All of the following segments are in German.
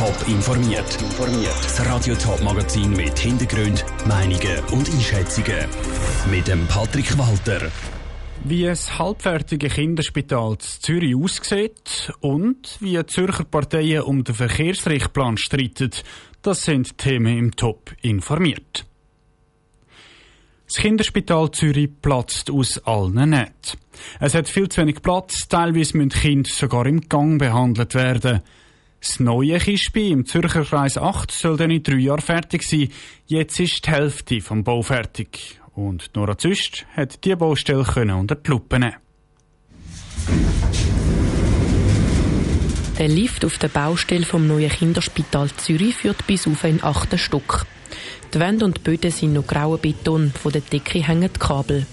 Top informiert. Das Radio Top Magazin mit Hintergrund, Meinungen und Einschätzungen mit dem Patrick Walter. Wie das halbfertige Kinderspital in Zürich aussieht und wie die Zürcher Parteien um den Verkehrsrichtplan streiten, das sind Themen im Top informiert. Das Kinderspital Zürich platzt aus allen Nähten. Es hat viel zu wenig Platz, teilweise müssen Kinder sogar im Gang behandelt werden. Das neue Kispi im Zürcher Kreis 8 soll dann in drei Jahren fertig sein. Jetzt ist die Hälfte vom Bau fertig. Und Nora Züst hat diese Baustelle können unter die Lupe nehmen. Der Lift auf der Baustelle vom neuen Kinderspital Zürich führt bis auf einen achten Stock. Die Wände und die Böden sind noch grauer Beton, von der Decke hängen die Kabel.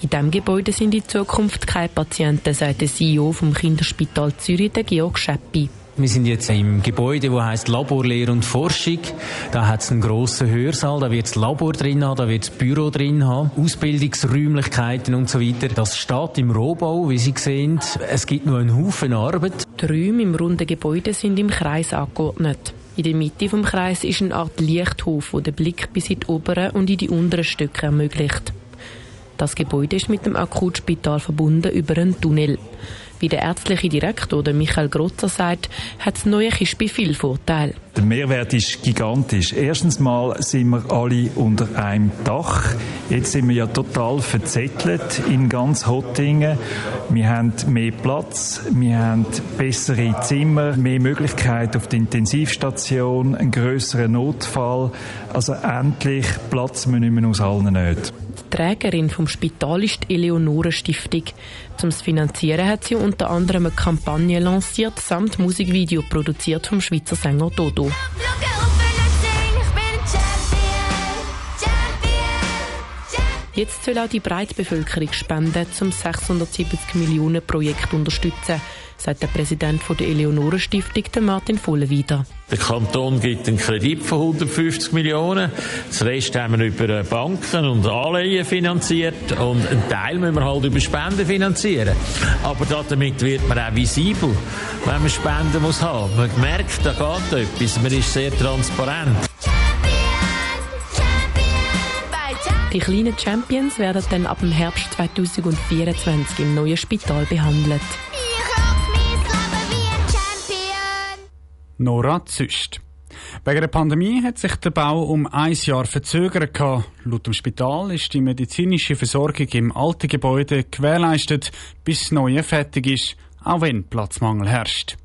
In diesem Gebäude sind in Zukunft keine Patienten, sagt der CEO vom Kinderspital Zürich, der Georg Scheppi. Wir sind jetzt im Gebäude, das heißt Laborlehre und Forschung. Da hat es einen grossen Hörsaal, da wird das Labor drin haben, da wird das Büro drin haben, Ausbildungsräumlichkeiten und so weiter. Das steht im Rohbau, wie Sie sehen. Es gibt noch einen Haufen Arbeit. Die Räume im runden Gebäude sind im Kreis angeordnet. In der Mitte vom Kreis ist eine Art Lichthof, der den Blick bis in die oberen und in die unteren Stücke ermöglicht. Das Gebäude ist mit dem Akutspital verbunden über einen Tunnel. Wie der ärztliche Direktor Michael Grotzer sagt, hat das neue Kispi viel Vorteile. Der Mehrwert ist gigantisch. Erstens mal sind wir alle unter einem Dach. Jetzt sind wir ja total verzettelt in ganz Hottingen. Wir haben mehr Platz, wir haben bessere Zimmer, mehr Möglichkeit auf der Intensivstation, einen größeren Notfall. Also endlich platzen wir nicht mehr aus allen Nöten. Trägerin vom Spital ist die Eleonore Stiftung. Zum Finanzieren hat sie unter anderem eine Kampagne lanciert samt Musikvideo produziert vom Schweizer Sänger Dodo. Jetzt soll auch die Breitbevölkerung spenden, zum 670 Millionen Projekt unterstützen sagt der Präsident der Eleonore Stiftung, Martin Vollenwieder. Der Kanton gibt einen Kredit von 150 Millionen. Das Rest haben wir über Banken und Anleihen finanziert und einen Teil müssen wir halt über Spenden finanzieren. Aber damit wird man auch visibel, wenn man Spenden muss haben. Man merkt, da geht etwas. Man ist sehr transparent. Die kleinen Champions werden dann ab dem Herbst 2024 im neuen Spital behandelt. Nora Züst. Wegen der Pandemie hat sich der Bau um ein Jahr verzögert. Laut dem Spital ist die medizinische Versorgung im alten Gebäude gewährleistet, bis das neue fertig ist, auch wenn Platzmangel herrscht.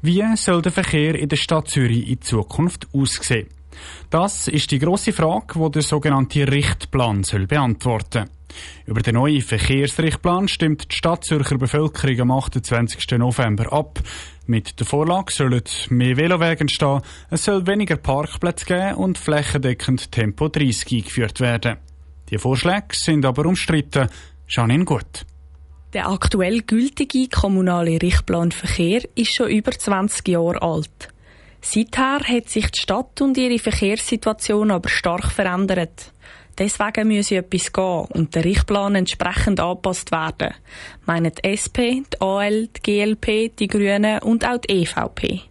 Wie soll der Verkehr in der Stadt Zürich in Zukunft aussehen? Das ist die große Frage, die der sogenannte Richtplan soll beantworten soll. Über den neuen Verkehrsrichtplan stimmt die Stadt Zürcher Bevölkerung am 28. November ab. Mit der Vorlage sollen mehr Velowege entstehen, es soll weniger Parkplätze geben und flächendeckend Tempo 30 eingeführt werden. Die Vorschläge sind aber umstritten. Janine Gut. Der aktuell gültige kommunale Richtplan Verkehr ist schon über 20 Jahre alt. Seither hat sich die Stadt und ihre Verkehrssituation aber stark verändert. Deswegen müsse etwas gehen und der Richtplan entsprechend angepasst werden, meinen die SP, die AL, die GLP, die Grünen und auch die EVP.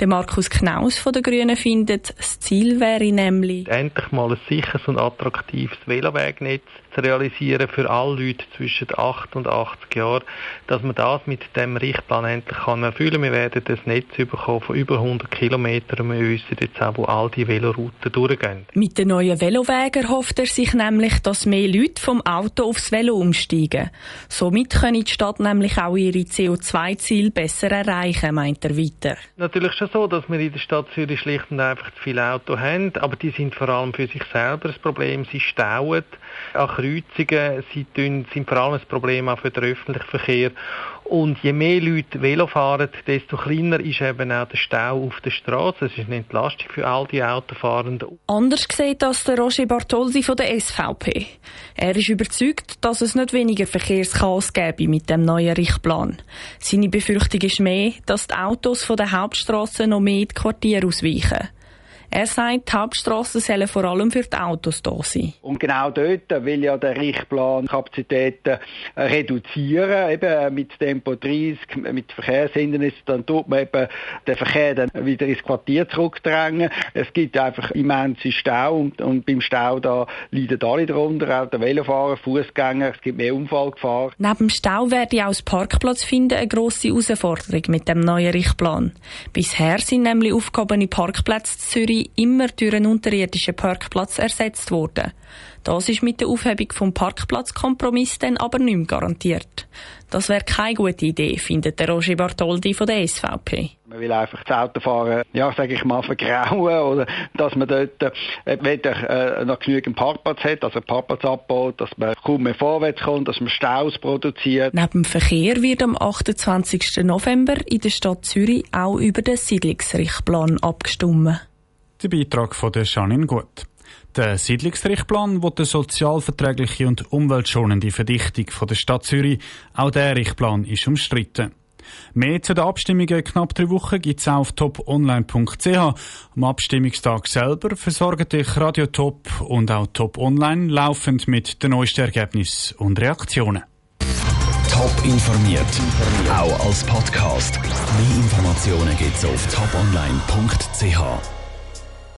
Der Markus Knaus von den Grünen findet, das Ziel wäre nämlich, endlich mal ein sicheres und attraktives Velowegnetz zu realisieren für alle Leute zwischen 8 und 80 Jahren, dass man das mit dem Richtplan endlich kann erfüllen. Wir werden das Netz bekommen von über 100 Kilometern. Wir wissen jetzt auch, wo all die Velorouten durchgehen. Mit den neuen Velowegen hofft er sich nämlich, dass mehr Leute vom Auto aufs Velo umsteigen. Somit können die Stadt nämlich auch ihre CO2-Ziele besser erreichen, meint er weiter. Natürlich schon so, dass wir in der Stadt Zürich schlicht und einfach zu viele Autos haben, aber die sind vor allem für sich selber das Problem. Sie stauen an Kreuzungen, sind vor allem ein Problem auch für den öffentlichen Verkehr. Und je mehr Leute Velo fahren, desto kleiner ist eben auch der Stau auf der Straße. Es ist eine Entlastung für all die Autofahrenden. Anders sieht das der Roger Bartoldi von der SVP. Er ist überzeugt, dass es nicht weniger Verkehrschaos gäbe mit dem neuen Richtplan. Seine Befürchtung ist mehr, dass die Autos von der Hauptstraße noch mehr in die Quartiere ausweichen. Er sagt, die Hauptstrassen sollen vor allem für die Autos da sein. Und genau dort will ja der Richtplan Kapazitäten reduzieren, eben mit Tempo 30, mit Verkehrshindernissen, dann tut man eben den Verkehr dann wieder ins Quartier zurückdrängen. Es gibt einfach immense Stau und, und beim Stau da leiden alle darunter, auch der Velofahrer, Fußgänger, es gibt mehr Unfallgefahr. Neben dem Stau werde auch das Parkplatz finden eine grosse Herausforderung mit dem neuen Richtplan. Bisher sind nämlich aufgehobene Parkplätze in Zürich immer durch einen unterirdischen Parkplatz ersetzt worden. Das ist mit der Aufhebung vom Parkplatzkompromiss dann aber nicht mehr garantiert. Das wäre keine gute Idee, findet der Roger Bartoldi von der SVP. Man will einfach das Autofahren, ja, sage ich mal, vergrauen oder dass man dort äh, weder äh, noch genügend Parkplatz hat, also Parkplatz abbaut, dass man kaum mehr vorwärts kommt, dass man Staus produziert. Neben dem Verkehr wird am 28. November in der Stadt Zürich auch über den Siedlungsrichtplan abgestimmt. Der Beitrag von der Janine Gut. Der Siedlungsrichtplan will eine sozialverträgliche und umweltschonende Verdichtung von der Stadt Zürich. Auch der Richtplan ist umstritten. Mehr zu den Abstimmungen knapp drei Wochen gibt es auf toponline.ch. Am Abstimmungstag selber versorgen dich Radio Top und auch Top Online laufend mit den neuesten Ergebnissen und Reaktionen. Top informiert, auch als Podcast. Mehr Informationen gibt es auf toponline.ch.